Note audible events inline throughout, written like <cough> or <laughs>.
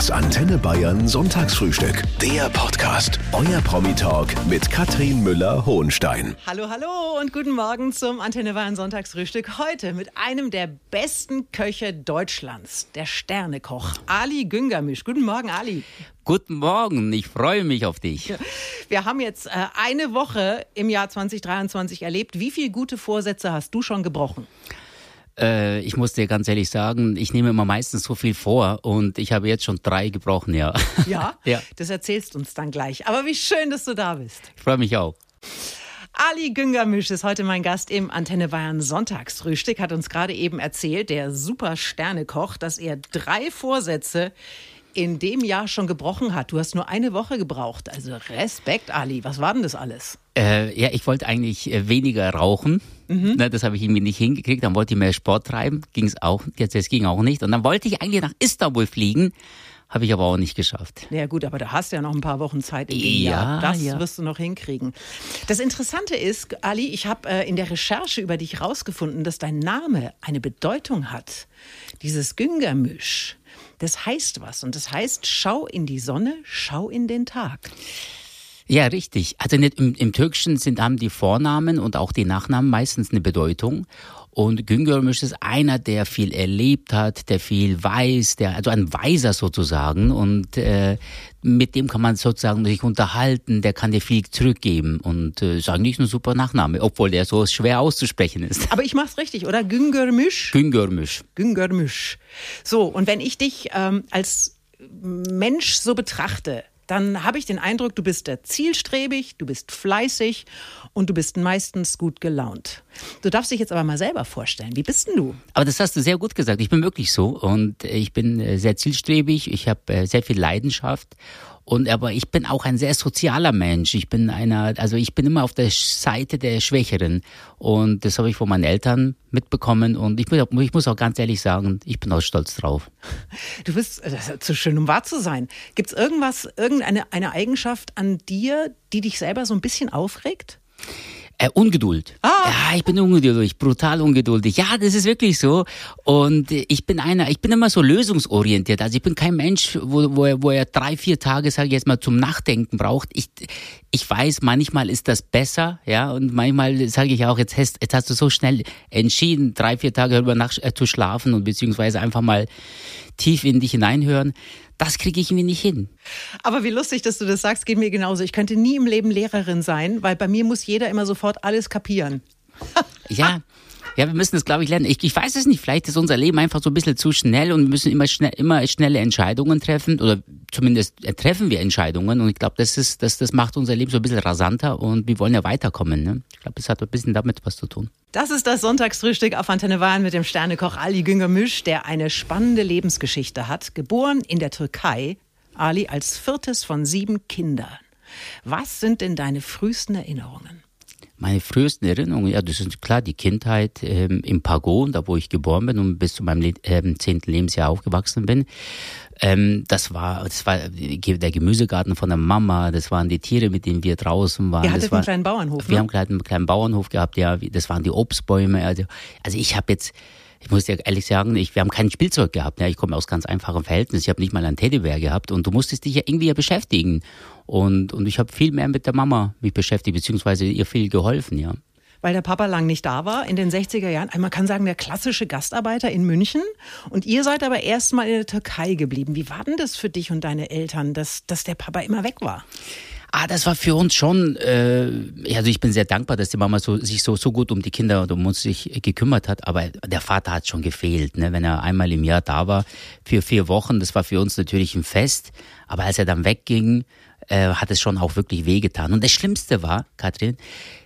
Das Antenne Bayern Sonntagsfrühstück. Der Podcast. Euer Promi-Talk mit Katrin Müller-Hohenstein. Hallo, hallo und guten Morgen zum Antenne Bayern Sonntagsfrühstück. Heute mit einem der besten Köche Deutschlands, der Sternekoch Ali Güngermisch. Guten Morgen, Ali. Guten Morgen, ich freue mich auf dich. Wir haben jetzt äh, eine Woche im Jahr 2023 erlebt. Wie viele gute Vorsätze hast du schon gebrochen? Äh, ich muss dir ganz ehrlich sagen, ich nehme immer meistens so viel vor und ich habe jetzt schon drei gebrochen, ja. Ja? <laughs> ja. Das erzählst uns dann gleich. Aber wie schön, dass du da bist. Ich freue mich auch. Ali Güngermisch ist heute mein Gast im Antenne Bayern Sonntagsfrühstück, hat uns gerade eben erzählt, der super Sternekoch, dass er drei Vorsätze in dem Jahr schon gebrochen hat. Du hast nur eine Woche gebraucht. Also Respekt, Ali. Was war denn das alles? Äh, ja, ich wollte eigentlich äh, weniger rauchen. Mhm. Ne, das habe ich irgendwie nicht hingekriegt. Dann wollte ich mehr Sport treiben. Ging es auch. Jetzt das ging auch nicht. Und dann wollte ich eigentlich nach Istanbul fliegen. Habe ich aber auch nicht geschafft. Ja gut, aber da hast du ja noch ein paar Wochen Zeit in dem ja, Jahr. Das ja. wirst du noch hinkriegen. Das Interessante ist, Ali, ich habe äh, in der Recherche über dich herausgefunden, dass dein Name eine Bedeutung hat. Dieses Güngermisch das heißt was. Und das heißt, schau in die Sonne, schau in den Tag. Ja, richtig. Also im, im Türkischen sind haben die Vornamen und auch die Nachnamen meistens eine Bedeutung. Und Güngörmüş ist einer, der viel erlebt hat, der viel weiß, der also ein Weiser sozusagen. Und äh, mit dem kann man sozusagen sich unterhalten, der kann dir viel zurückgeben. Und äh, ist eigentlich ein super Nachname, obwohl der so schwer auszusprechen ist. Aber ich mach's richtig, oder? Güngörmüş? Güngörmüş. Güngörmüş. So, und wenn ich dich ähm, als Mensch so betrachte, dann habe ich den Eindruck, du bist zielstrebig, du bist fleißig und du bist meistens gut gelaunt. Du darfst dich jetzt aber mal selber vorstellen. Wie bist denn du? Aber das hast du sehr gut gesagt. Ich bin wirklich so und ich bin äh, sehr zielstrebig. Ich habe äh, sehr viel Leidenschaft und aber ich bin auch ein sehr sozialer Mensch. Ich bin einer, also ich bin immer auf der Seite der Schwächeren. Und das habe ich von meinen Eltern mitbekommen. Und ich, ich muss auch ganz ehrlich sagen, ich bin auch stolz drauf. <laughs> Du bist zu schön, um wahr zu sein. Gibt es irgendwas, irgendeine eine Eigenschaft an dir, die dich selber so ein bisschen aufregt? Äh, Ungeduld. Ah. Ja, ich bin ungeduldig, brutal ungeduldig. Ja, das ist wirklich so. Und ich bin einer, ich bin immer so lösungsorientiert. Also ich bin kein Mensch, wo, wo, er, wo er drei, vier Tage, sage ich jetzt mal, zum Nachdenken braucht. Ich, ich weiß, manchmal ist das besser, ja, und manchmal sage ich auch, jetzt hast, jetzt hast du so schnell entschieden, drei, vier Tage darüber nach, äh, zu schlafen und beziehungsweise einfach mal tief in dich hineinhören das kriege ich mir nicht hin. Aber wie lustig, dass du das sagst, geht mir genauso. Ich könnte nie im Leben Lehrerin sein, weil bei mir muss jeder immer sofort alles kapieren. <laughs> ja, ja, wir müssen das, glaube ich, lernen. Ich, ich weiß es nicht, vielleicht ist unser Leben einfach so ein bisschen zu schnell und wir müssen immer, schnell, immer schnelle Entscheidungen treffen oder zumindest äh, treffen wir Entscheidungen und ich glaube, das, ist, das, das macht unser Leben so ein bisschen rasanter und wir wollen ja weiterkommen. Ne? Ich glaube, das hat ein bisschen damit was zu tun. Das ist das Sonntagsfrühstück auf Antenne Bayern mit dem Sternekoch Ali Güngermüsch, der eine spannende Lebensgeschichte hat. Geboren in der Türkei, Ali als viertes von sieben Kindern. Was sind denn deine frühesten Erinnerungen? Meine frühesten Erinnerungen, ja, das ist klar die Kindheit ähm, im Pagon, da wo ich geboren bin und bis zu meinem ähm, zehnten Lebensjahr aufgewachsen bin. Ähm, das war, das war der Gemüsegarten von der Mama, das waren die Tiere, mit denen wir draußen waren. Ihr hattet das war, einen kleinen Bauernhof, Wir ne? haben einen kleinen Bauernhof gehabt, ja, das waren die Obstbäume. Also, also ich habe jetzt, ich muss dir ehrlich sagen, ich, wir haben kein Spielzeug gehabt. Ja. Ich komme aus ganz einfachen Verhältnissen. Ich habe nicht mal ein Teddybär gehabt und du musstest dich ja irgendwie ja beschäftigen. Und, und ich habe viel mehr mit der Mama mich beschäftigt, beziehungsweise ihr viel geholfen, ja weil der Papa lang nicht da war in den 60er Jahren. Man kann sagen, der klassische Gastarbeiter in München. Und ihr seid aber erst mal in der Türkei geblieben. Wie war denn das für dich und deine Eltern, dass, dass der Papa immer weg war? Ah, das war für uns schon, äh, also ich bin sehr dankbar, dass die Mama so, sich so, so gut um die Kinder und um uns sich gekümmert hat, aber der Vater hat schon gefehlt, ne? wenn er einmal im Jahr da war, für vier Wochen, das war für uns natürlich ein Fest, aber als er dann wegging, äh, hat es schon auch wirklich wehgetan. Und das Schlimmste war, Katrin,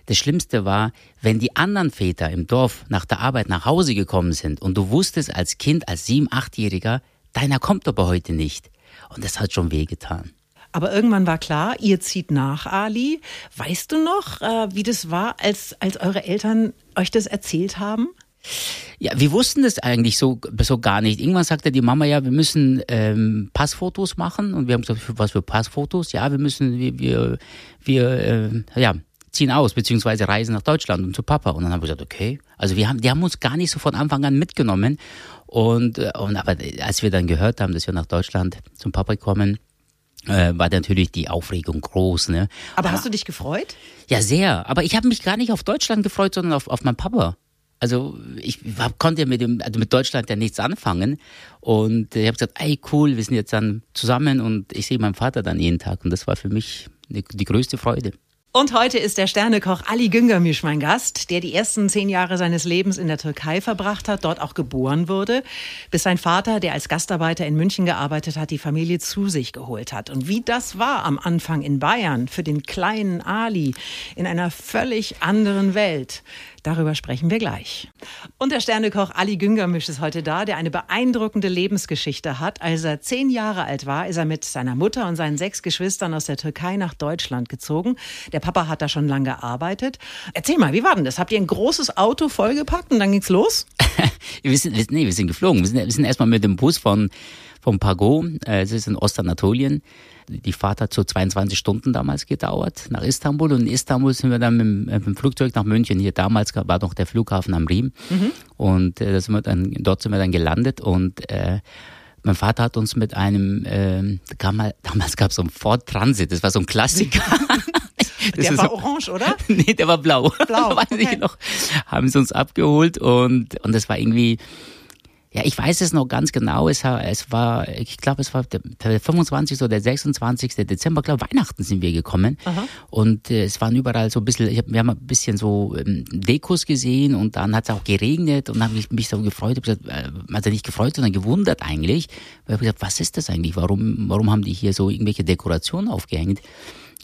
das Schlimmste war, wenn die anderen Väter im Dorf nach der Arbeit nach Hause gekommen sind und du wusstest als Kind, als sieben, achtjähriger, deiner kommt aber heute nicht. Und das hat schon wehgetan. Aber irgendwann war klar, ihr zieht nach, Ali. Weißt du noch, äh, wie das war, als, als eure Eltern euch das erzählt haben? Ja, wir wussten das eigentlich so, so gar nicht. Irgendwann sagte die Mama, ja, wir müssen ähm, Passfotos machen. Und wir haben gesagt, was für Passfotos? Ja, wir müssen, wir, wir, wir äh, ja, ziehen aus, beziehungsweise reisen nach Deutschland und zu Papa. Und dann haben wir gesagt, okay. Also wir haben, die haben uns gar nicht so von Anfang an mitgenommen. Und, äh, und aber als wir dann gehört haben, dass wir nach Deutschland zum Papa kommen, äh, war natürlich die Aufregung groß. Ne? Aber, aber hast du dich gefreut? Ja, sehr. Aber ich habe mich gar nicht auf Deutschland gefreut, sondern auf, auf meinen Papa. Also ich hab, konnte mit dem, also mit Deutschland ja nichts anfangen. Und ich habe gesagt, ey cool, wir sind jetzt dann zusammen und ich sehe meinen Vater dann jeden Tag. Und das war für mich die, die größte Freude. Und heute ist der Sternekoch Ali Güngermisch mein Gast, der die ersten zehn Jahre seines Lebens in der Türkei verbracht hat, dort auch geboren wurde, bis sein Vater, der als Gastarbeiter in München gearbeitet hat, die Familie zu sich geholt hat. Und wie das war am Anfang in Bayern für den kleinen Ali in einer völlig anderen Welt, Darüber sprechen wir gleich. Und der Sternekoch Ali Güngermisch ist heute da, der eine beeindruckende Lebensgeschichte hat. Als er zehn Jahre alt war, ist er mit seiner Mutter und seinen sechs Geschwistern aus der Türkei nach Deutschland gezogen. Der Papa hat da schon lange gearbeitet. Erzähl mal, wie war denn das? Habt ihr ein großes Auto vollgepackt und dann ging's los? <laughs> wir, sind, nee, wir sind geflogen. Wir sind, wir sind erstmal mit dem Bus von, vom Pago, äh, es ist in Ostanatolien, die Fahrt hat so 22 Stunden damals gedauert nach Istanbul und in Istanbul sind wir dann mit, mit dem Flugzeug nach München. Hier damals war noch der Flughafen am Riem mhm. und äh, sind wir dann, dort sind wir dann gelandet und äh, mein Vater hat uns mit einem, äh, damals gab es so einen Ford Transit, das war so ein Klassiker. <laughs> der war so, orange, oder? <laughs> nee, der war blau. Blau, <laughs> weiß okay. ich noch. Haben sie uns abgeholt und, und das war irgendwie, ja, ich weiß es noch ganz genau. Es, war, ich glaube, es war der 25. oder der 26. Dezember, glaube Weihnachten sind wir gekommen. Aha. Und äh, es waren überall so ein bisschen, ich hab, wir haben ein bisschen so ähm, Dekos gesehen und dann hat es auch geregnet und dann habe ich mich so gefreut, gesagt, äh, also nicht gefreut, sondern gewundert eigentlich. Ich habe gesagt, was ist das eigentlich? Warum, warum haben die hier so irgendwelche Dekorationen aufgehängt?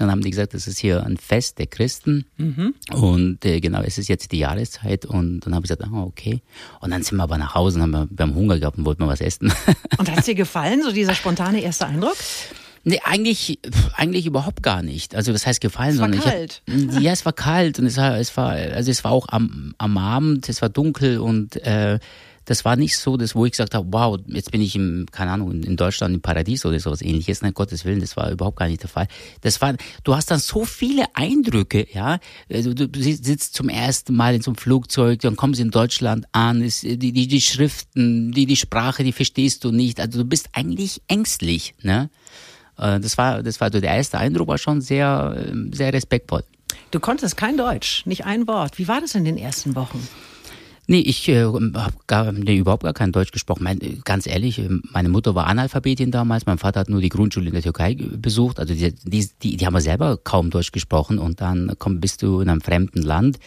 Dann haben die gesagt, das ist hier ein Fest der Christen. Mhm. Und äh, genau, es ist jetzt die Jahreszeit. Und dann habe ich gesagt, ah, okay. Und dann sind wir aber nach Hause und haben wir, wir haben Hunger gehabt und wollten mal was essen. <laughs> Und hat es dir gefallen, so dieser spontane erste Eindruck? Nee, eigentlich, eigentlich überhaupt gar nicht. Also das heißt gefallen, es war sondern kalt. hab, <laughs> ja, es war kalt und es war, es war, also es war auch am, am Abend, es war dunkel und äh, das war nicht so, dass wo ich gesagt habe, wow, jetzt bin ich im, keine Ahnung, in Deutschland im Paradies oder sowas ähnliches. Nein, Gottes Willen, das war überhaupt gar nicht der Fall. Das war, du hast dann so viele Eindrücke, ja. Also, du, du sitzt zum ersten Mal in so einem Flugzeug, dann kommst du in Deutschland an, ist, die, die, die Schriften, die, die Sprache, die verstehst du nicht. Also du bist eigentlich ängstlich, ne? Äh, das war, das war so der erste Eindruck, war schon sehr, sehr respektvoll. Du konntest kein Deutsch, nicht ein Wort. Wie war das in den ersten Wochen? Nee, ich äh, habe gar, nee, überhaupt gar kein Deutsch gesprochen. Mein, ganz ehrlich, äh, meine Mutter war Analphabetin damals, mein Vater hat nur die Grundschule in der Türkei besucht. Also die, die, die, die haben wir selber kaum Deutsch gesprochen und dann komm, bist du in einem fremden Land.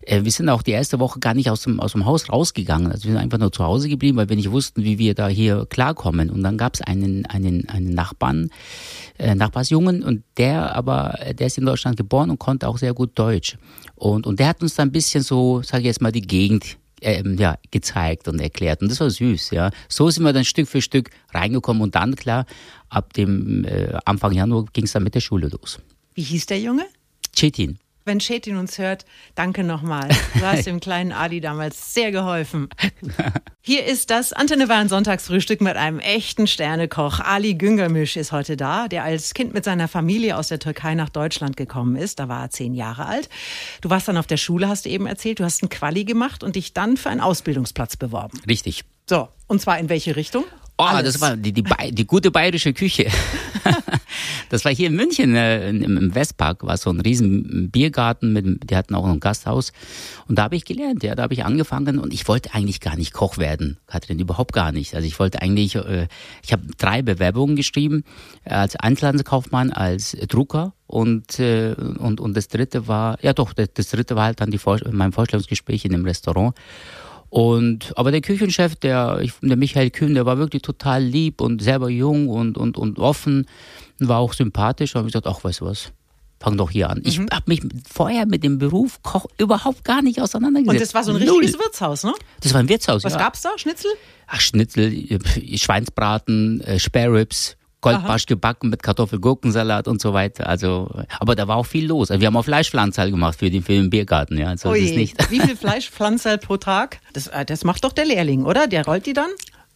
Äh, wir sind auch die erste Woche gar nicht aus dem, aus dem Haus rausgegangen. Also wir sind einfach nur zu Hause geblieben, weil wir nicht wussten, wie wir da hier klarkommen. Und dann gab es einen, einen, einen Nachbarn, äh, Nachbarsjungen und der aber, der ist in Deutschland geboren und konnte auch sehr gut Deutsch. Und, und der hat uns dann ein bisschen so, sage ich jetzt mal, die Gegend ähm, ja, gezeigt und erklärt. Und das war süß, ja. So sind wir dann Stück für Stück reingekommen und dann, klar, ab dem äh, Anfang Januar ging es dann mit der Schule los. Wie hieß der Junge? Chetin wenn Chetin uns hört, danke nochmal. Du hast <laughs> dem kleinen Adi damals sehr geholfen. Hier ist das Antenne Bayern Sonntagsfrühstück mit einem echten Sternekoch. Ali Güngermisch ist heute da, der als Kind mit seiner Familie aus der Türkei nach Deutschland gekommen ist. Da war er zehn Jahre alt. Du warst dann auf der Schule, hast du eben erzählt. Du hast einen Quali gemacht und dich dann für einen Ausbildungsplatz beworben. Richtig. So, und zwar in welche Richtung? Oh, Alles. das war die, die, die gute bayerische Küche. <laughs> das war hier in München, äh, im Westpark, war so ein riesen Biergarten, mit, die hatten auch ein Gasthaus. Und da habe ich gelernt, ja, da habe ich angefangen und ich wollte eigentlich gar nicht Koch werden, Katrin, überhaupt gar nicht. Also ich wollte eigentlich, äh, ich habe drei Bewerbungen geschrieben, als Einzelhandelskaufmann, als Drucker und, äh, und, und das dritte war, ja doch, das, das dritte war halt dann die Vor mein Vorstellungsgespräch in dem Restaurant. Und, aber der Küchenchef, der, der Michael Kühn, der war wirklich total lieb und selber jung und, und, und offen und war auch sympathisch. Und ich gesagt, ach, weißt du was, fang doch hier an. Mhm. Ich habe mich vorher mit dem Beruf Koch überhaupt gar nicht auseinandergesetzt. Und das war so ein Null. richtiges Wirtshaus, ne? Das war ein Wirtshaus, Was ja. gab's da? Schnitzel? Ach, Schnitzel, äh, Schweinsbraten, äh, Spare Ribs, Goldbarsch gebacken mit Kartoffelgurkensalat und so weiter. Also, aber da war auch viel los. Also wir haben auch Fleischpflanzerl gemacht für den, für den Biergarten. Ja, also Oje. das ist nicht. Wie viel <laughs> Fleischpflanzerl pro Tag? Das, äh, das macht doch der Lehrling, oder? Der rollt die dann?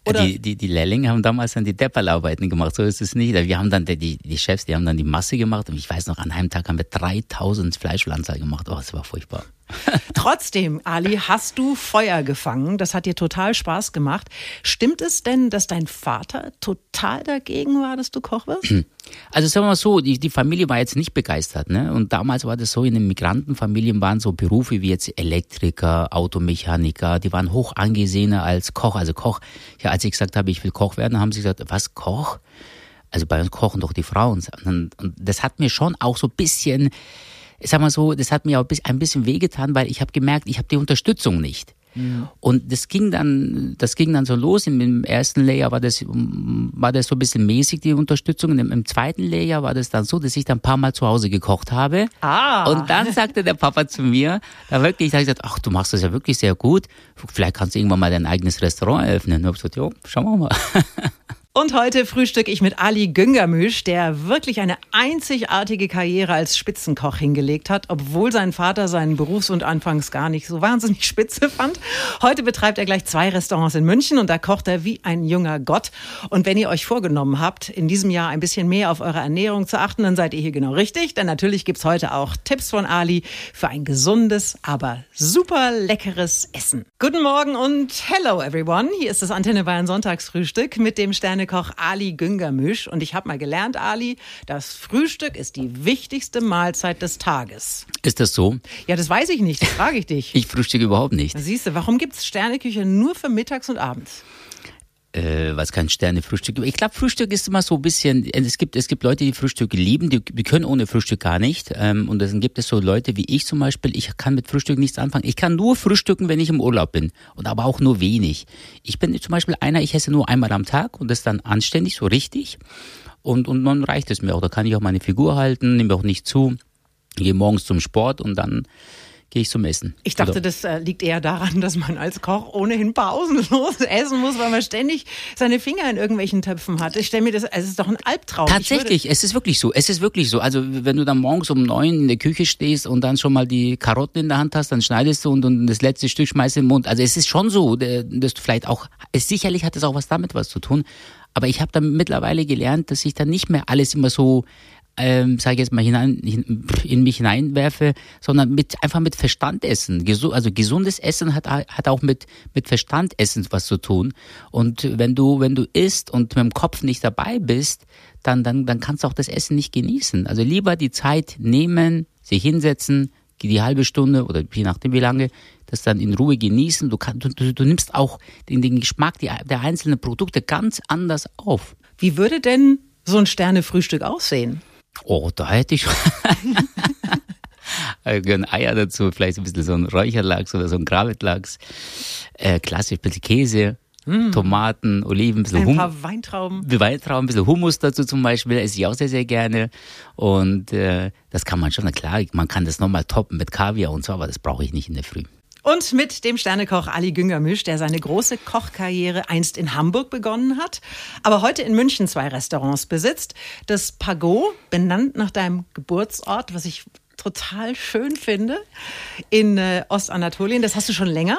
Oder? Die, die, die Lehrlinge haben damals dann die Depperlarbeiten gemacht, so ist es nicht. Wir haben dann, die, die Chefs, die haben dann die Masse gemacht und ich weiß noch, an einem Tag haben wir 3000 Fleischpflanzer gemacht. Oh, das war furchtbar. <laughs> Trotzdem, Ali, hast du Feuer gefangen. Das hat dir total Spaß gemacht. Stimmt es denn, dass dein Vater total dagegen war, dass du Koch wirst? <clears throat> Also sagen wir mal so, die, die Familie war jetzt nicht begeistert. Ne? Und damals war das so, in den Migrantenfamilien waren so Berufe wie jetzt Elektriker, Automechaniker, die waren hoch angesehener als Koch. Also Koch, ja, als ich gesagt habe, ich will Koch werden, haben sie gesagt, was, Koch? Also bei uns kochen doch die Frauen. Und das hat mir schon auch so ein bisschen ich sag mal so, das hat mir auch ein bisschen wehgetan, weil ich habe gemerkt, ich habe die Unterstützung nicht. Mhm. Und das ging dann, das ging dann so los. Im ersten Layer war das, war das so ein bisschen mäßig, die Unterstützung. Im, Im, zweiten Layer war das dann so, dass ich dann ein paar Mal zu Hause gekocht habe. Ah. Und dann sagte der Papa zu mir, da wirklich, da habe ich gesagt, ach, du machst das ja wirklich sehr gut. Vielleicht kannst du irgendwann mal dein eigenes Restaurant eröffnen. Und ich gesagt, ja, schauen wir mal. Und heute frühstücke ich mit Ali Güngermüsch, der wirklich eine einzigartige Karriere als Spitzenkoch hingelegt hat, obwohl sein Vater seinen Berufs- und anfangs gar nicht so wahnsinnig <laughs> spitze fand. Heute betreibt er gleich zwei Restaurants in München und da kocht er wie ein junger Gott. Und wenn ihr euch vorgenommen habt, in diesem Jahr ein bisschen mehr auf eure Ernährung zu achten, dann seid ihr hier genau richtig. Denn natürlich gibt's heute auch Tipps von Ali für ein gesundes, aber super leckeres Essen. Guten Morgen und hello everyone. Hier ist das Antenne Bayern Sonntagsfrühstück mit dem Sterne Sternekoch Ali Güngermüsch. Und ich habe mal gelernt, Ali, das Frühstück ist die wichtigste Mahlzeit des Tages. Ist das so? Ja, das weiß ich nicht. Das frage ich dich. ich frühstücke überhaupt nicht. Siehst du, warum gibt es Sterneküche nur für mittags und abends? Äh, was kein Sternefrühstück. Ich glaube, Frühstück ist immer so ein bisschen, es gibt, es gibt Leute, die Frühstück lieben, die, die können ohne Frühstück gar nicht. Ähm, und dann gibt es so Leute wie ich zum Beispiel, ich kann mit Frühstück nichts anfangen. Ich kann nur frühstücken, wenn ich im Urlaub bin. Und aber auch nur wenig. Ich bin zum Beispiel einer, ich esse nur einmal am Tag und das dann anständig, so richtig. Und, und dann reicht es mir auch. Da kann ich auch meine Figur halten, nehme auch nicht zu, gehe morgens zum Sport und dann gehe ich zum Essen. Ich dachte, Oder? das äh, liegt eher daran, dass man als Koch ohnehin pausenlos <laughs> essen muss, weil man ständig seine Finger in irgendwelchen Töpfen hat. Ich stelle mir das, es ist doch ein Albtraum. Tatsächlich, es ist wirklich so. Es ist wirklich so. Also wenn du dann morgens um neun in der Küche stehst und dann schon mal die Karotten in der Hand hast, dann schneidest du und, und das letzte Stück schmeißt in den Mund. Also es ist schon so, dass du vielleicht auch, es, sicherlich hat es auch was damit was zu tun. Aber ich habe dann mittlerweile gelernt, dass ich dann nicht mehr alles immer so ähm, sage ich jetzt mal hinein, in mich hineinwerfe, sondern mit einfach mit Verstand essen. Also gesundes Essen hat hat auch mit mit Verstand essen was zu tun. Und wenn du wenn du isst und mit dem Kopf nicht dabei bist, dann dann dann kannst du auch das Essen nicht genießen. Also lieber die Zeit nehmen, sich hinsetzen, die halbe Stunde oder je nachdem wie lange, das dann in Ruhe genießen. Du, kann, du, du, nimmst auch den, den Geschmack der einzelnen Produkte ganz anders auf. Wie würde denn so ein Sternefrühstück aussehen? Oh, da hätte ich <laughs> ein Eier dazu, vielleicht ein bisschen so ein Räucherlachs oder so ein Gravetlachs. Äh, klassisch, ein bisschen Käse, mm. Tomaten, Oliven, ein bisschen Hummus. Ein paar Weintrauben. Weintrauben, ein bisschen Hummus dazu zum Beispiel, esse ich auch sehr, sehr gerne. Und äh, das kann man schon, na klar, man kann das nochmal toppen mit Kaviar und so, aber das brauche ich nicht in der Früh. Und mit dem Sternekoch Ali Güngermisch, der seine große Kochkarriere einst in Hamburg begonnen hat, aber heute in München zwei Restaurants besitzt. Das Pagot, benannt nach deinem Geburtsort, was ich total schön finde, in äh, Ostanatolien. Das hast du schon länger.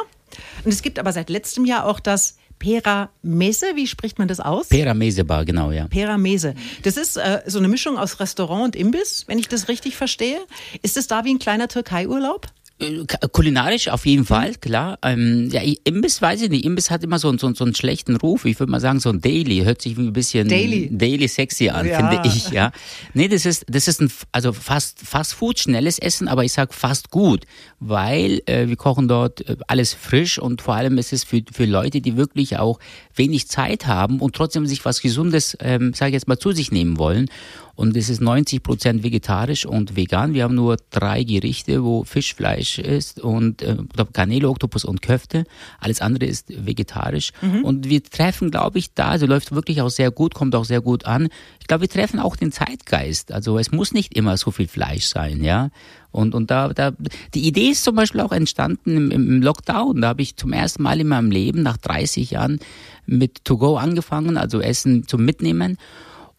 Und es gibt aber seit letztem Jahr auch das Pera Mese, wie spricht man das aus? Pera Mese Bar, genau, ja. Pera Mese. Das ist äh, so eine Mischung aus Restaurant und Imbiss, wenn ich das richtig verstehe. Ist es da wie ein kleiner Türkei-Urlaub? Äh, kulinarisch auf jeden Fall, klar. Ähm, ja, Imbiss weiß ich nicht. Imbiss hat immer so, so, so einen schlechten Ruf. Ich würde mal sagen, so ein Daily. Hört sich wie ein bisschen Daily, Daily sexy an, ja. finde ich, ja. Nee, das ist, das ist ein, also fast, fast Food, schnelles Essen, aber ich sag fast gut, weil äh, wir kochen dort äh, alles frisch und vor allem ist es für, für Leute, die wirklich auch wenig Zeit haben und trotzdem sich was Gesundes, ähm, sage ich jetzt mal, zu sich nehmen wollen. Und es ist 90 Prozent vegetarisch und vegan. Wir haben nur drei Gerichte, wo Fischfleisch ist und äh, Garnele, Oktopus und Köfte. Alles andere ist vegetarisch. Mhm. Und wir treffen, glaube ich, da, also läuft wirklich auch sehr gut, kommt auch sehr gut an. Ich glaube, wir treffen auch den Zeitgeist. Also es muss nicht immer so viel Fleisch sein, ja. Und, und da, da, die Idee ist zum Beispiel auch entstanden im, im Lockdown. Da habe ich zum ersten Mal in meinem Leben nach 30 Jahren mit To Go angefangen, also Essen zum Mitnehmen.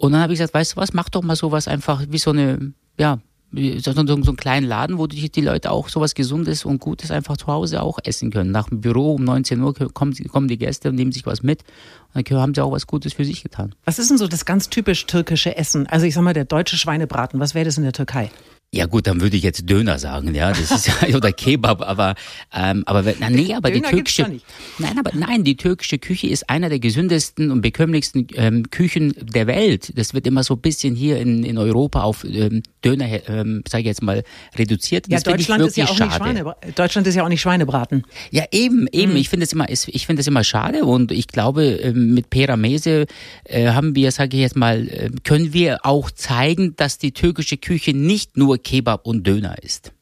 Und dann habe ich gesagt, weißt du was, mach doch mal sowas einfach wie so eine, ja, so, so, so einen kleinen Laden, wo die, die Leute auch sowas Gesundes und Gutes einfach zu Hause auch essen können. Nach dem Büro um 19 Uhr kommen, kommen die Gäste und nehmen sich was mit. Und dann haben sie auch was Gutes für sich getan. Was ist denn so das ganz typisch türkische Essen? Also ich sag mal, der deutsche Schweinebraten, was wäre das in der Türkei? Ja gut, dann würde ich jetzt Döner sagen, ja, das ist ja oder Kebab, aber ähm, aber na, nee, aber Döner die türkische Nein, aber nein, die türkische Küche ist einer der gesündesten und bekömmlichsten ähm, Küchen der Welt. Das wird immer so ein bisschen hier in, in Europa auf ähm, Döner, ähm, sage ich jetzt mal, reduziert. Ja, Deutschland ist ja auch nicht Schweine, Deutschland ist ja auch nicht Schweinebraten. Ja, eben, eben. Mhm. Ich finde es immer, ich finde es immer schade und ich glaube, ähm, mit Peramese äh, haben wir, sage ich jetzt mal, äh, können wir auch zeigen, dass die türkische Küche nicht nur Kebab und Döner ist.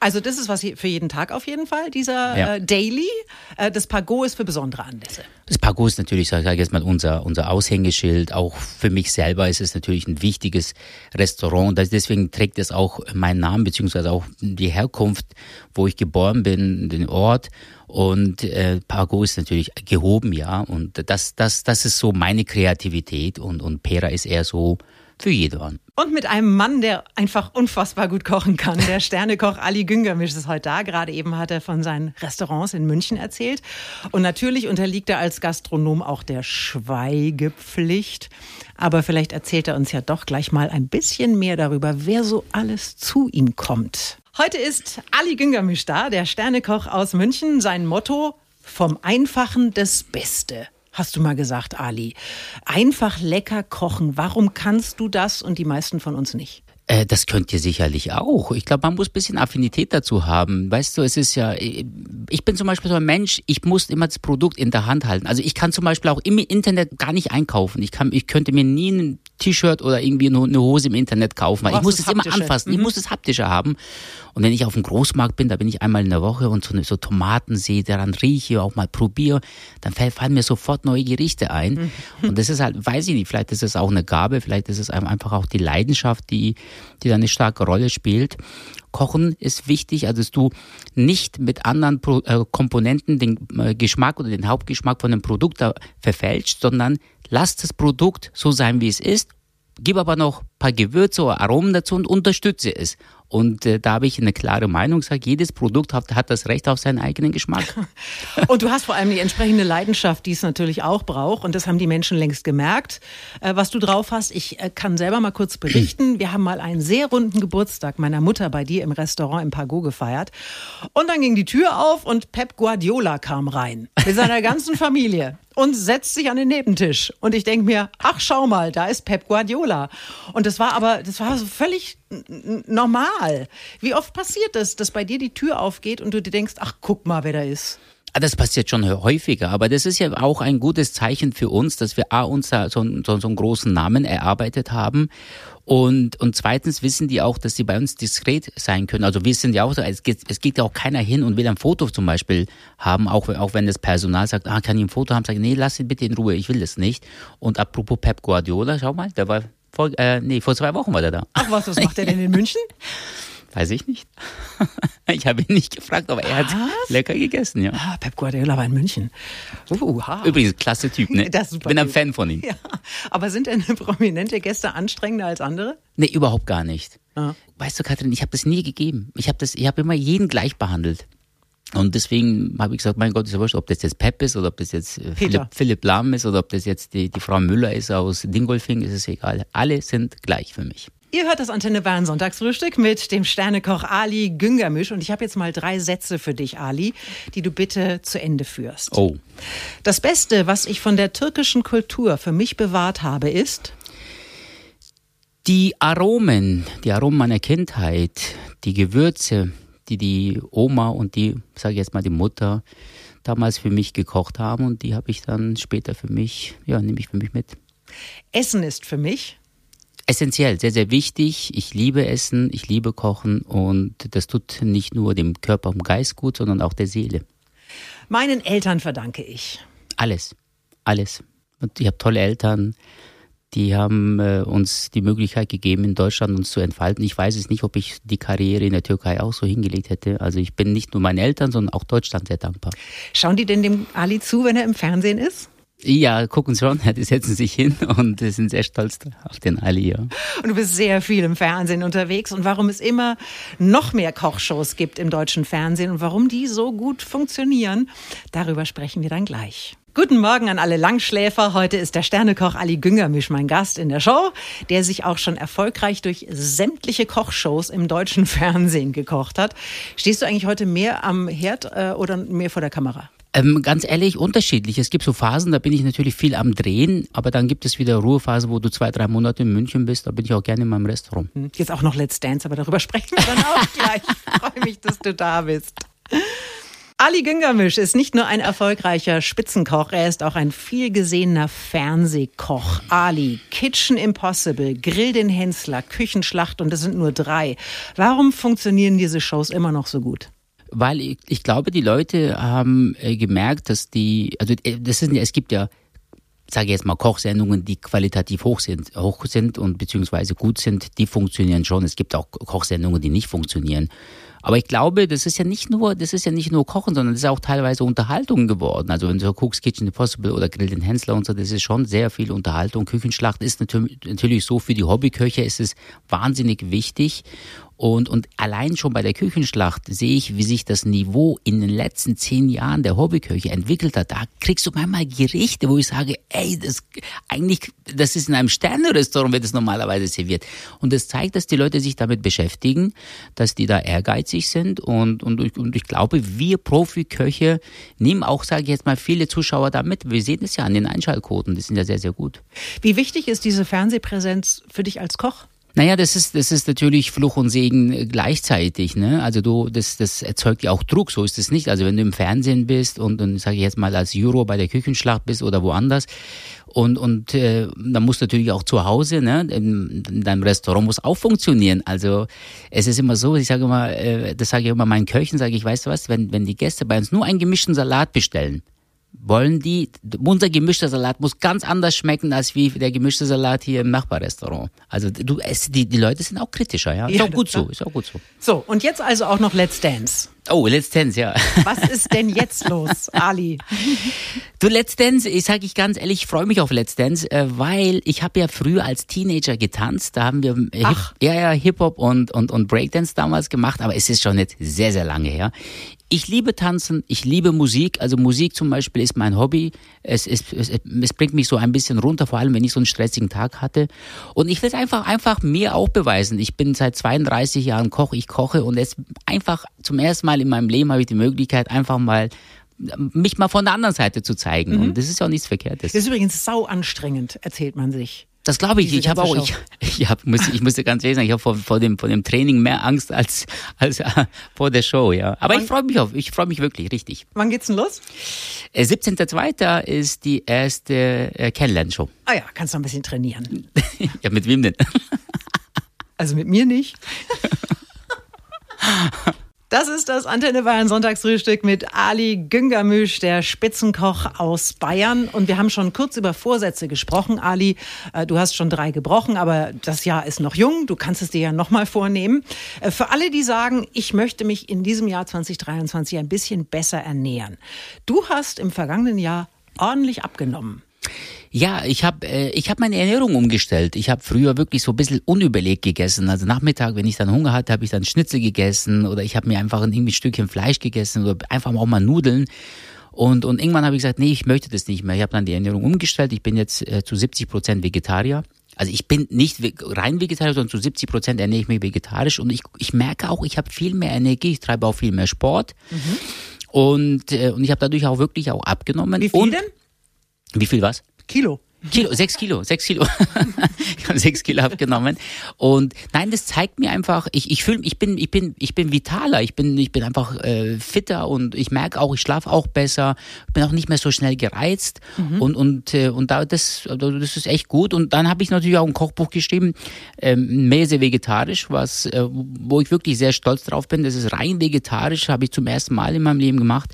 Also das ist was für jeden Tag auf jeden Fall, dieser ja. äh, Daily. Äh, das Pagot ist für besondere Anlässe. Das Pagot ist natürlich, sage ich jetzt mal, unser, unser Aushängeschild. Auch für mich selber ist es natürlich ein wichtiges Restaurant. Deswegen trägt es auch meinen Namen, beziehungsweise auch die Herkunft, wo ich geboren bin, den Ort. Und äh, Pago ist natürlich gehoben, ja. Und das, das, das ist so meine Kreativität und, und Pera ist eher so für jedermann. Und mit einem Mann, der einfach unfassbar gut kochen kann. Der Sternekoch Ali Güngermisch ist heute da. Gerade eben hat er von seinen Restaurants in München erzählt. Und natürlich unterliegt er als Gastronom auch der Schweigepflicht. Aber vielleicht erzählt er uns ja doch gleich mal ein bisschen mehr darüber, wer so alles zu ihm kommt. Heute ist Ali Güngermisch da, der Sternekoch aus München. Sein Motto, vom Einfachen das Beste hast du mal gesagt, Ali. Einfach lecker kochen. Warum kannst du das und die meisten von uns nicht? Äh, das könnt ihr sicherlich auch. Ich glaube, man muss ein bisschen Affinität dazu haben. Weißt du, es ist ja, ich bin zum Beispiel so ein Mensch, ich muss immer das Produkt in der Hand halten. Also ich kann zum Beispiel auch im Internet gar nicht einkaufen. Ich kann, ich könnte mir nie ein T-Shirt oder irgendwie eine Hose im Internet kaufen, weil ich muss es immer anfassen. Mhm. Ich muss es haptischer haben. Und wenn ich auf dem Großmarkt bin, da bin ich einmal in der Woche und so, so Tomaten sehe, daran rieche, auch mal probiere, dann fallen mir sofort neue Gerichte ein. Mhm. Und das ist halt, weiß ich nicht, vielleicht ist es auch eine Gabe, vielleicht ist es einfach auch die Leidenschaft, die, die da eine starke Rolle spielt. Kochen ist wichtig, also dass du nicht mit anderen äh, Komponenten den äh, Geschmack oder den Hauptgeschmack von dem Produkt da verfälscht, sondern lass das Produkt so sein, wie es ist, gib aber noch ein paar Gewürze oder Aromen dazu und unterstütze es. Und äh, da habe ich eine klare Meinung, sage, jedes Produkt hat, hat das Recht auf seinen eigenen Geschmack. <laughs> und du hast vor allem die entsprechende Leidenschaft, die es natürlich auch braucht. Und das haben die Menschen längst gemerkt, äh, was du drauf hast. Ich äh, kann selber mal kurz berichten. Wir haben mal einen sehr runden Geburtstag meiner Mutter bei dir im Restaurant im Pago gefeiert. Und dann ging die Tür auf und Pep Guardiola kam rein. Mit seiner ganzen Familie und setzt sich an den Nebentisch. Und ich denke mir, ach schau mal, da ist Pep Guardiola. Und das war aber, das war so völlig normal. Wie oft passiert das, dass bei dir die Tür aufgeht und du dir denkst, ach guck mal, wer da ist? Ah, das passiert schon häufiger, aber das ist ja auch ein gutes Zeichen für uns, dass wir A, uns so, so, so einen großen Namen erarbeitet haben und, und zweitens wissen die auch, dass sie bei uns diskret sein können. Also wir sind ja auch so, es geht, es geht ja auch keiner hin und will ein Foto zum Beispiel haben, auch, auch wenn das Personal sagt, ah, kann ich ein Foto haben? Sag ich, nee, lass ihn bitte in Ruhe, ich will das nicht. Und apropos Pep Guardiola, schau mal, der war vor, äh, nee, vor zwei Wochen war der da. Ach was, was macht er denn in <laughs> München? Weiß ich nicht. <laughs> Ich habe ihn nicht gefragt, aber er hat lecker gegessen, ja. Ah, Pep Guardiola war in München. Uh, Übrigens, klasse Typ, ne? <laughs> Das super Bin ein Fan von ihm. Ja. Aber sind denn <laughs> prominente Gäste anstrengender als andere? Nee, überhaupt gar nicht. Ah. Weißt du, Katrin, ich habe das nie gegeben. Ich habe hab immer jeden gleich behandelt. Und deswegen habe ich gesagt, mein Gott, ist ja wurscht, ob das jetzt Pep ist oder ob das jetzt äh, Philipp, Philipp Lahm ist oder ob das jetzt die, die Frau Müller ist aus Dingolfing, ist es egal. Alle sind gleich für mich. Ihr hört das Antenne Bayern Sonntagsfrühstück mit dem Sternekoch Ali Güngermisch und ich habe jetzt mal drei Sätze für dich, Ali, die du bitte zu Ende führst. Oh. Das Beste, was ich von der türkischen Kultur für mich bewahrt habe, ist die Aromen, die Aromen meiner Kindheit, die Gewürze, die die Oma und die, sage ich jetzt mal, die Mutter damals für mich gekocht haben und die habe ich dann später für mich, ja, nehme ich für mich mit. Essen ist für mich essentiell, sehr, sehr wichtig. Ich liebe Essen, ich liebe Kochen und das tut nicht nur dem Körper und Geist gut, sondern auch der Seele. Meinen Eltern verdanke ich. Alles, alles. Und ich habe tolle Eltern, die haben äh, uns die Möglichkeit gegeben, in Deutschland uns zu entfalten. Ich weiß es nicht, ob ich die Karriere in der Türkei auch so hingelegt hätte. Also ich bin nicht nur meinen Eltern, sondern auch Deutschland sehr dankbar. Schauen die denn dem Ali zu, wenn er im Fernsehen ist? Ja, gucken schon, <laughs> die setzen sich hin und sind sehr stolz auf den Ali. Ja. Und du bist sehr viel im Fernsehen unterwegs und warum es immer noch mehr Kochshows gibt im deutschen Fernsehen und warum die so gut funktionieren, darüber sprechen wir dann gleich. Guten Morgen an alle Langschläfer. Heute ist der Sternekoch Ali Güngermisch mein Gast in der Show, der sich auch schon erfolgreich durch sämtliche Kochshows im deutschen <laughs> Fernsehen gekocht hat. Stehst du eigentlich heute mehr am Herd äh, oder mehr vor der Kamera? Ähm, ganz ehrlich, unterschiedlich. Es gibt so Phasen, da bin ich natürlich viel am Drehen, aber dann gibt es wieder Ruhephasen, wo du zwei, drei Monate in München bist. Da bin ich auch gerne in meinem Restaurant. Hm, jetzt auch noch Let's Dance, aber darüber sprechen wir dann auch gleich. <laughs> Ich freue mich, dass du da bist. Ali Güngermisch ist nicht nur ein erfolgreicher Spitzenkoch, er ist auch ein vielgesehener Fernsehkoch. Ali, Kitchen Impossible, Grill den Hensler, Küchenschlacht und es sind nur drei. Warum funktionieren diese Shows immer noch so gut? Weil ich, ich glaube, die Leute haben äh, gemerkt, dass die, also äh, das ist, es gibt ja sage ich jetzt mal, Kochsendungen, die qualitativ hoch sind, hoch sind und beziehungsweise gut sind, die funktionieren schon. Es gibt auch Kochsendungen, die nicht funktionieren. Aber ich glaube, das ist ja nicht nur, das ist ja nicht nur Kochen, sondern das ist auch teilweise Unterhaltung geworden. Also wenn du Cooks Kitchen Impossible oder Grill den Hensler und so, das ist schon sehr viel Unterhaltung. Küchenschlacht ist natürlich so für die Hobbyköche ist es wahnsinnig wichtig. Und, und allein schon bei der Küchenschlacht sehe ich, wie sich das Niveau in den letzten zehn Jahren der Hobbyküche entwickelt hat. Da kriegst du manchmal Gerichte, wo ich sage, ey, das eigentlich, das ist in einem Sternenrestaurant, wird das normalerweise serviert. Und das zeigt, dass die Leute sich damit beschäftigen, dass die da ehrgeizig sind. Und, und, und ich glaube, wir Profiköche nehmen auch, sage ich jetzt mal, viele Zuschauer da mit. Wir sehen es ja an den Einschaltquoten, die sind ja sehr, sehr gut. Wie wichtig ist diese Fernsehpräsenz für dich als Koch? Naja, das ist, das ist natürlich Fluch und Segen gleichzeitig. Ne? Also du, das, das erzeugt ja auch Druck, so ist es nicht. Also wenn du im Fernsehen bist und, und sage ich jetzt mal als Juro bei der Küchenschlacht bist oder woanders und, und äh, dann musst du natürlich auch zu Hause, ne? in, in deinem Restaurant muss auch funktionieren. Also es ist immer so, ich sage immer, äh, das sage ich immer meinen Köchen, sage ich, weißt du was, wenn, wenn die Gäste bei uns nur einen gemischten Salat bestellen, wollen die, unser gemischter Salat muss ganz anders schmecken als wie der gemischte Salat hier im Nachbarrestaurant. Also du, es, die, die Leute sind auch kritischer, ja. Ist ja, auch gut so, ist auch gut so. So, und jetzt also auch noch Let's Dance. Oh, Let's Dance, ja. Was ist denn jetzt los, Ali? Du, Let's Dance, ich sage ich ganz ehrlich, ich freue mich auf Let's Dance, äh, weil ich habe ja früher als Teenager getanzt. Da haben wir Hip, ja, ja, Hip-Hop und, und, und Breakdance damals gemacht, aber es ist schon jetzt sehr, sehr lange her. Ich liebe Tanzen, ich liebe Musik. Also Musik zum Beispiel ist mein Hobby. Es, ist, es, es bringt mich so ein bisschen runter, vor allem wenn ich so einen stressigen Tag hatte. Und ich will es einfach, einfach mir auch beweisen. Ich bin seit 32 Jahren Koch, ich koche und es einfach zum ersten Mal in meinem Leben habe ich die Möglichkeit, einfach mal mich mal von der anderen Seite zu zeigen. Mhm. Und das ist ja auch nichts Verkehrtes. Das ist übrigens sau anstrengend, erzählt man sich. Das glaube ich. Ich habe auch, ich, <laughs> ich, hab, muss, ich musste ganz ehrlich sagen, ich habe vor, vor, dem, vor dem Training mehr Angst als, <laughs> als äh, vor der Show, ja. Aber Wann, ich freue mich auf, ich freue mich wirklich, richtig. Wann geht's denn los? Äh, 17.02. ist die erste äh, Kennenlern-Show. Ah ja, kannst du ein bisschen trainieren. <laughs> ja, mit wem denn? also mit mir nicht. Das ist das Antenne Bayern Sonntagsfrühstück mit Ali Güngermüsch, der Spitzenkoch aus Bayern. Und wir haben schon kurz über Vorsätze gesprochen. Ali, äh, du hast schon drei gebrochen, aber das Jahr ist noch jung. Du kannst es dir ja nochmal vornehmen. Äh, für alle, die sagen, ich möchte mich in diesem Jahr 2023 ein bisschen besser ernähren. Du hast im vergangenen Jahr ordentlich abgenommen. Ja, ich habe äh, ich hab meine Ernährung umgestellt. Ich habe früher wirklich so ein bisschen unüberlegt gegessen. Also Nachmittag, wenn ich dann Hunger hatte, habe ich dann Schnitzel gegessen oder ich habe mir einfach ein, irgendwie Stückchen Fleisch gegessen oder einfach auch mal Nudeln. Und, und irgendwann habe ich gesagt, nee, ich möchte das nicht mehr. Ich habe dann die Ernährung umgestellt. Ich bin jetzt äh, zu 70 Prozent Vegetarier. Also ich bin nicht rein vegetarisch, sondern zu 70 Prozent ernähre ich mich vegetarisch. Und ich, ich merke auch, ich habe viel mehr Energie. Ich treibe auch viel mehr Sport. Mhm. Und, äh, und ich habe dadurch auch wirklich auch abgenommen. Wie viel und, denn? Wie viel was? Kilo. Kilo, sechs Kilo, sechs Kilo. <laughs> ich habe sechs Kilo abgenommen. Und nein, das zeigt mir einfach, ich, ich fühle, ich bin, ich bin, ich bin vitaler, ich bin, ich bin einfach äh, fitter und ich merke auch, ich schlafe auch besser, bin auch nicht mehr so schnell gereizt mhm. und und äh, und da das, also das ist echt gut. Und dann habe ich natürlich auch ein Kochbuch geschrieben, ähm, Mese vegetarisch, was, äh, wo ich wirklich sehr stolz drauf bin. Das ist rein vegetarisch, habe ich zum ersten Mal in meinem Leben gemacht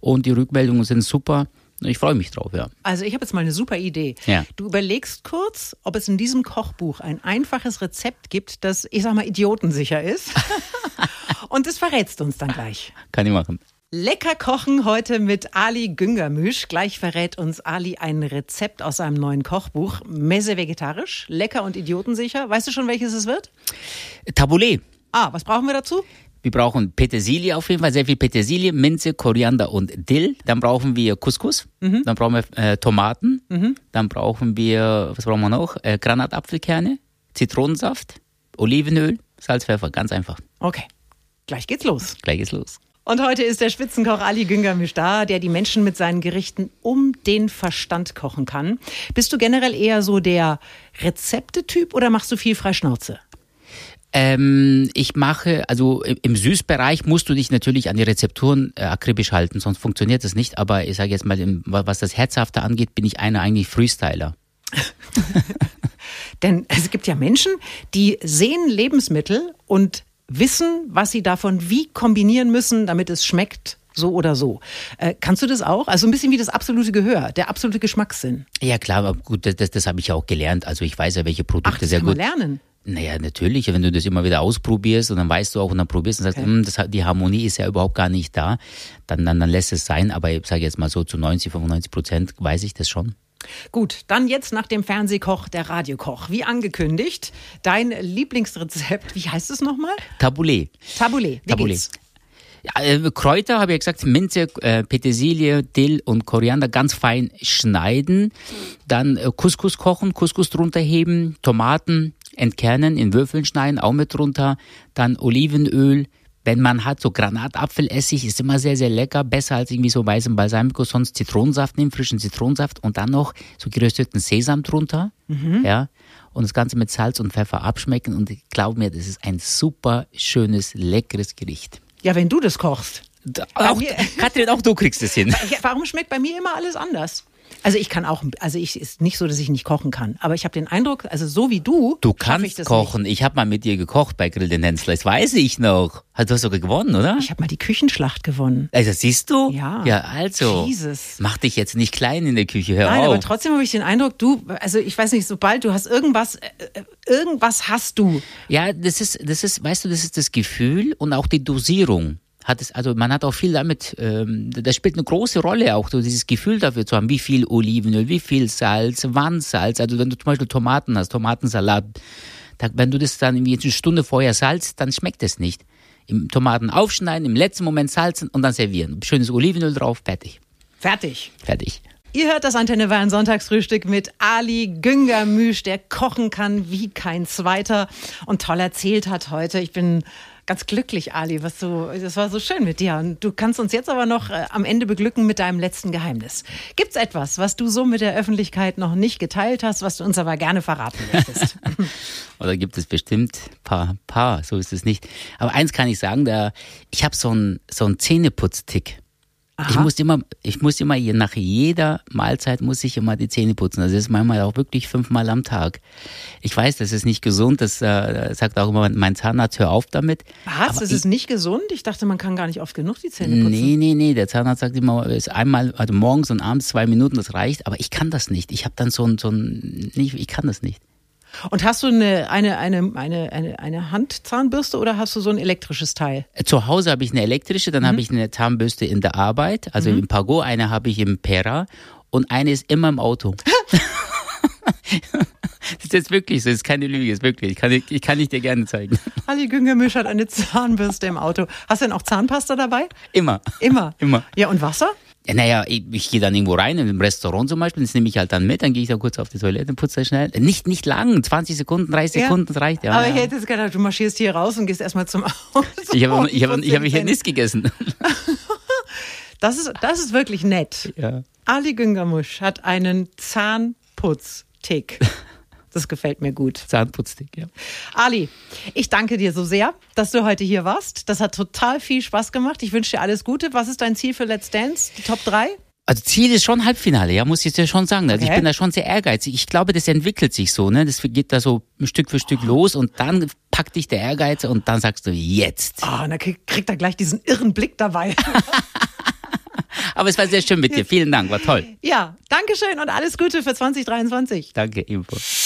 und die Rückmeldungen sind super. Ich freue mich drauf, ja. Also ich habe jetzt mal eine super Idee. Ja. Du überlegst kurz, ob es in diesem Kochbuch ein einfaches Rezept gibt, das, ich sag mal, idiotensicher ist. <laughs> Und das verrätst du uns dann gleich. Kann ich machen. Lecker kochen heute mit Ali Güngermüsch. Gleich verrät uns Ali ein Rezept aus seinem neuen Kochbuch. Messe vegetarisch, lecker und idiotensicher. Weißt du schon, welches es wird? Taboulet. Ah, was brauchen wir dazu? Wir brauchen Petersilie auf jeden Fall, sehr viel Petersilie, Minze, Koriander und Dill. Dann brauchen wir Couscous. Mhm. Dann brauchen wir äh, Tomaten. Mhm. Dann brauchen wir, was brauchen wir noch? Äh, Granatapfelkerne, Zitronensaft, Olivenöl, Salz, Pfeffer. Ganz einfach. Okay. Gleich geht's los. Gleich geht's los. Und heute ist der Spitzenkoch Ali Güngermisch da, der die Menschen mit seinen Gerichten um den Verstand kochen kann. Bist du generell eher so der Rezeptetyp oder machst du viel Freischnauze? Ähm, ich mache, also im Süßbereich musst du dich natürlich an die Rezepturen äh, akribisch halten, sonst funktioniert das nicht. Aber ich sage jetzt mal, was das Herzhafte angeht, bin ich einer eigentlich Freestyler. <laughs> Denn es gibt ja Menschen, die sehen Lebensmittel und wissen, was sie davon wie kombinieren müssen, damit es schmeckt so oder so. Äh, kannst du das auch? Also ein bisschen wie das absolute Gehör, der absolute Geschmackssinn. Ja klar, aber gut, das, das, das habe ich ja auch gelernt. Also ich weiß ja, welche Produkte Ach, das sehr kann gut. Man lernen. Naja, natürlich, wenn du das immer wieder ausprobierst und dann weißt du auch und dann probierst und sagst, okay. Hm, das, die Harmonie ist ja überhaupt gar nicht da, dann, dann, dann lässt es sein. Aber ich sage jetzt mal so, zu 90, 95 Prozent weiß ich das schon. Gut, dann jetzt nach dem Fernsehkoch der Radiokoch. Wie angekündigt, dein Lieblingsrezept, wie heißt es nochmal? Taboulet. Taboulet. Wie Taboulet. Geht's? Ja, äh, Kräuter, habe ich gesagt, Minze, äh, Petersilie, Dill und Koriander ganz fein schneiden. Dann äh, Couscous kochen, Couscous drunter heben, Tomaten entkernen, in Würfeln schneiden, auch mit drunter. Dann Olivenöl, wenn man hat, so Granatapfelessig ist immer sehr, sehr lecker. Besser als irgendwie so weißen Balsamico, sonst Zitronensaft nehmen, frischen Zitronensaft und dann noch so gerösteten Sesam drunter. Mhm. Ja. Und das Ganze mit Salz und Pfeffer abschmecken. Und glaub mir, das ist ein super schönes, leckeres Gericht. Ja, wenn du das kochst. Auch, Katrin, auch du kriegst es hin. Warum schmeckt bei mir immer alles anders? Also ich kann auch, also ich ist nicht so, dass ich nicht kochen kann, aber ich habe den Eindruck, also so wie du. Du kannst ich kochen. Nicht. Ich habe mal mit dir gekocht bei Grill den Hensler, das weiß ich noch. Du hast sogar gewonnen, oder? Ich habe mal die Küchenschlacht gewonnen. Also siehst du? Ja. Ja, also. Jesus. Mach dich jetzt nicht klein in der Küche, hör Nein, auf. aber trotzdem habe ich den Eindruck, du, also ich weiß nicht, sobald du hast irgendwas, äh, irgendwas hast du. Ja, das ist, das ist, weißt du, das ist das Gefühl und auch die Dosierung hat es, also man hat auch viel damit, ähm, das spielt eine große Rolle auch, so dieses Gefühl dafür zu haben, wie viel Olivenöl, wie viel Salz, wann Salz. Also wenn du zum Beispiel Tomaten hast, Tomatensalat, da, wenn du das dann irgendwie eine Stunde vorher salzt, dann schmeckt es nicht. Im Tomaten aufschneiden, im letzten Moment salzen und dann servieren. Schönes Olivenöl drauf, fertig. Fertig. Fertig. Ihr hört das Antenne Bayern Sonntagsfrühstück mit Ali Güngermüsch, der kochen kann wie kein zweiter und toll erzählt hat heute. Ich bin ganz glücklich, Ali, was du, das war so schön mit dir. Und du kannst uns jetzt aber noch äh, am Ende beglücken mit deinem letzten Geheimnis. Gibt es etwas, was du so mit der Öffentlichkeit noch nicht geteilt hast, was du uns aber gerne verraten möchtest? <laughs> <laughs> Oder gibt es bestimmt paar, paar, so ist es nicht. Aber eins kann ich sagen, da, ich habe so einen so einen Zähneputztick. Aha. Ich muss immer, ich muss immer nach jeder Mahlzeit muss ich immer die Zähne putzen. Das ist manchmal auch wirklich fünfmal am Tag. Ich weiß, das ist nicht gesund. Das äh, sagt auch immer mein Zahnarzt, hör auf damit. Was? Das ist nicht gesund? Ich dachte, man kann gar nicht oft genug die Zähne putzen. Nee, nee, nee. Der Zahnarzt sagt immer, es ist einmal, also morgens und abends zwei Minuten, das reicht. Aber ich kann das nicht. Ich habe dann so ein, so ein, ich kann das nicht. Und hast du eine, eine, eine, eine, eine, eine Handzahnbürste oder hast du so ein elektrisches Teil? Zu Hause habe ich eine elektrische, dann mhm. habe ich eine Zahnbürste in der Arbeit, also mhm. im Pago, eine habe ich im Pera und eine ist immer im Auto. <laughs> <laughs> Das ist jetzt wirklich so, das ist keine Lüge, das ist wirklich. Ich kann, ich kann ich dir gerne zeigen. <laughs> Ali Güngermisch hat eine Zahnbürste im Auto. Hast du denn auch Zahnpasta dabei? Immer. Immer? Immer. Ja, und Wasser? Ja, naja, ich, ich gehe dann irgendwo rein, im Restaurant zum Beispiel, das nehme ich halt dann mit, dann gehe ich da kurz auf die Toilette und putze schnell. Nicht, nicht lang, 20 Sekunden, 30 ja. Sekunden, das reicht ja. Aber ich hätte jetzt gedacht, du marschierst hier raus und gehst erstmal zum Auto. Ich habe ich hab, ich hab hier nichts gegessen. <laughs> Das ist, das ist wirklich nett. Ja. Ali Güngermusch hat einen Zahnputztick. Das gefällt mir gut. Zahnputztick, ja. Ali, ich danke dir so sehr, dass du heute hier warst. Das hat total viel Spaß gemacht. Ich wünsche dir alles Gute. Was ist dein Ziel für Let's Dance? Die Top 3? Also Ziel ist schon Halbfinale, ja, muss ich dir schon sagen. Also okay. ich bin da schon sehr ehrgeizig. Ich glaube, das entwickelt sich so, ne? Das geht da so Stück für Stück oh. los und dann packt dich der Ehrgeiz und dann sagst du jetzt. Ah, oh, und dann kriegt er gleich diesen irren Blick dabei. <laughs> Aber es war sehr schön mit dir. Vielen Dank, war toll. Ja, danke schön und alles Gute für 2023. Danke, ebenfalls.